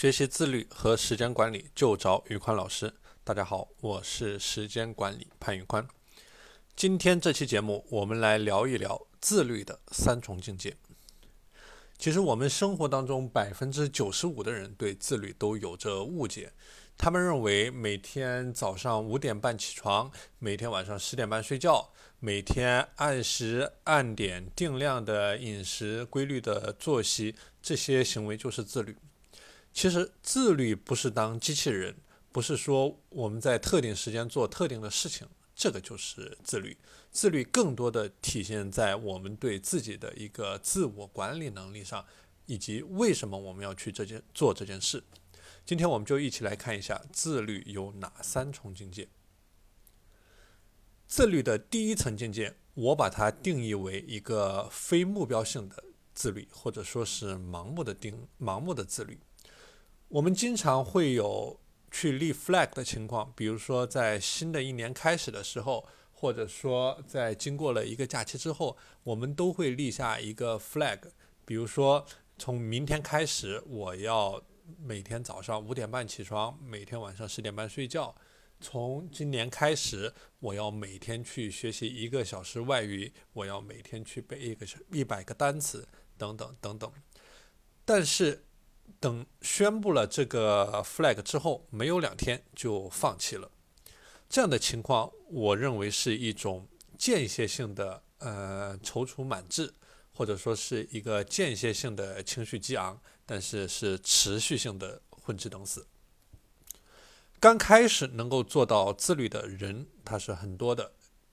学习自律和时间管理就找宇宽老师。大家好，我是时间管理潘宇宽。今天这期节目，我们来聊一聊自律的三重境界。其实我们生活当中百分之九十五的人对自律都有着误解，他们认为每天早上五点半起床，每天晚上十点半睡觉，每天按时按点定量的饮食、规律的作息，这些行为就是自律。其实自律不是当机器人，不是说我们在特定时间做特定的事情，这个就是自律。自律更多的体现在我们对自己的一个自我管理能力上，以及为什么我们要去这件做这件事。今天我们就一起来看一下自律有哪三重境界。自律的第一层境界，我把它定义为一个非目标性的自律，或者说是盲目的定盲目的自律。我们经常会有去立 flag 的情况，比如说在新的一年开始的时候，或者说在经过了一个假期之后，我们都会立下一个 flag，比如说从明天开始，我要每天早上五点半起床，每天晚上十点半睡觉。从今年开始，我要每天去学习一个小时外语，我要每天去背一个一百个单词，等等等等。但是，等宣布了这个 flag 之后，没有两天就放弃了。这样的情况，我认为是一种间歇性的呃踌躇满志，或者说是一个间歇性的情绪激昂，但是是持续性的混吃等死。刚开始能够做到自律的人，他是很多的，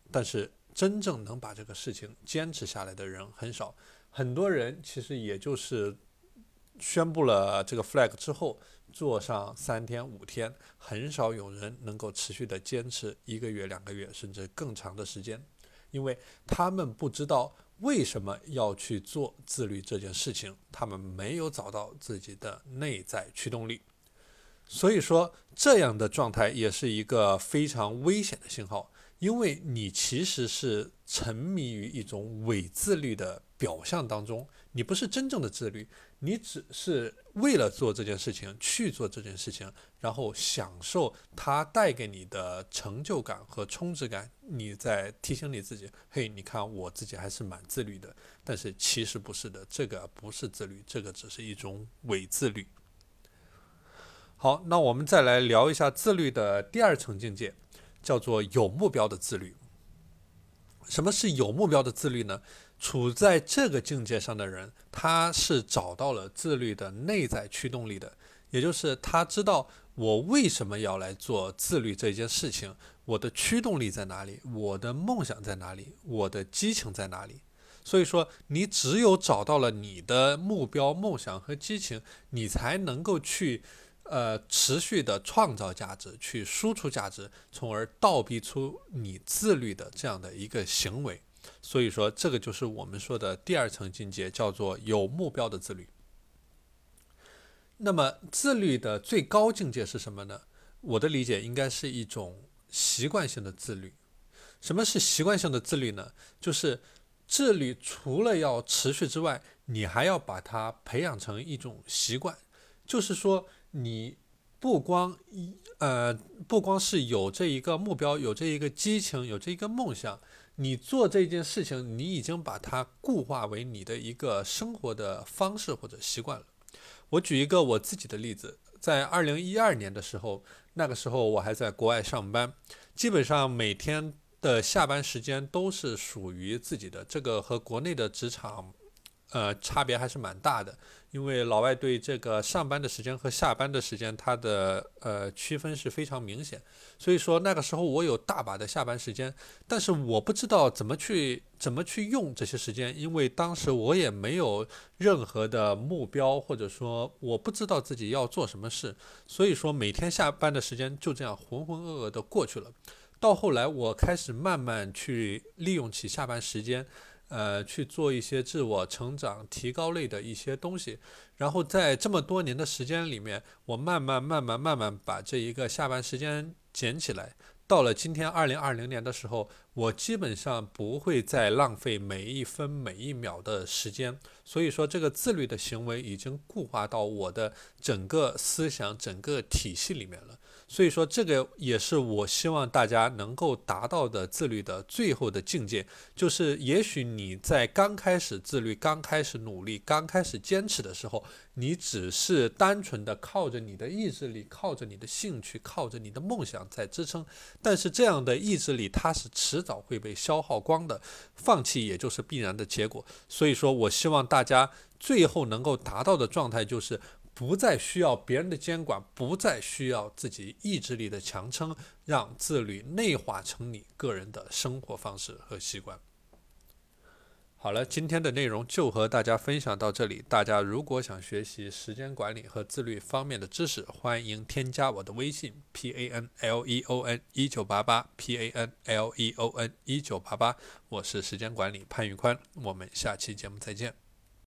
但是真正能把这个事情坚持下来的人很少。很多人其实也就是。宣布了这个 flag 之后，做上三天五天，很少有人能够持续的坚持一个月、两个月，甚至更长的时间，因为他们不知道为什么要去做自律这件事情，他们没有找到自己的内在驱动力，所以说这样的状态也是一个非常危险的信号，因为你其实是沉迷于一种伪自律的表象当中。你不是真正的自律，你只是为了做这件事情去做这件事情，然后享受它带给你的成就感和充值感。你在提醒你自己：“嘿，你看我自己还是蛮自律的。”但是其实不是的，这个不是自律，这个只是一种伪自律。好，那我们再来聊一下自律的第二层境界，叫做有目标的自律。什么是有目标的自律呢？处在这个境界上的人，他是找到了自律的内在驱动力的，也就是他知道我为什么要来做自律这件事情，我的驱动力在哪里，我的梦想在哪里，我的激情在哪里。所以说，你只有找到了你的目标、梦想和激情，你才能够去，呃，持续的创造价值，去输出价值，从而倒逼出你自律的这样的一个行为。所以说，这个就是我们说的第二层境界，叫做有目标的自律。那么，自律的最高境界是什么呢？我的理解应该是一种习惯性的自律。什么是习惯性的自律呢？就是自律除了要持续之外，你还要把它培养成一种习惯。就是说，你不光一呃，不光是有这一个目标，有这一个激情，有这一个梦想。你做这件事情，你已经把它固化为你的一个生活的方式或者习惯了。我举一个我自己的例子，在二零一二年的时候，那个时候我还在国外上班，基本上每天的下班时间都是属于自己的。这个和国内的职场，呃，差别还是蛮大的。因为老外对这个上班的时间和下班的时间，它的呃区分是非常明显。所以说那个时候我有大把的下班时间，但是我不知道怎么去怎么去用这些时间，因为当时我也没有任何的目标，或者说我不知道自己要做什么事。所以说每天下班的时间就这样浑浑噩噩的过去了。到后来我开始慢慢去利用起下班时间。呃，去做一些自我成长、提高类的一些东西，然后在这么多年的时间里面，我慢慢、慢慢、慢慢把这一个下班时间捡起来。到了今天二零二零年的时候，我基本上不会再浪费每一分每一秒的时间，所以说这个自律的行为已经固化到我的整个思想、整个体系里面了。所以说，这个也是我希望大家能够达到的自律的最后的境界。就是，也许你在刚开始自律、刚开始努力、刚开始坚持的时候，你只是单纯的靠着你的意志力、靠着你的兴趣、靠着你的梦想在支撑。但是，这样的意志力它是迟早会被消耗光的，放弃也就是必然的结果。所以说我希望大家最后能够达到的状态就是。不再需要别人的监管，不再需要自己意志力的强撑，让自律内化成你个人的生活方式和习惯。好了，今天的内容就和大家分享到这里。大家如果想学习时间管理和自律方面的知识，欢迎添加我的微信 p a n l e o n 一九八八 p a n l e o n 一九八八，我是时间管理潘玉宽，我们下期节目再见。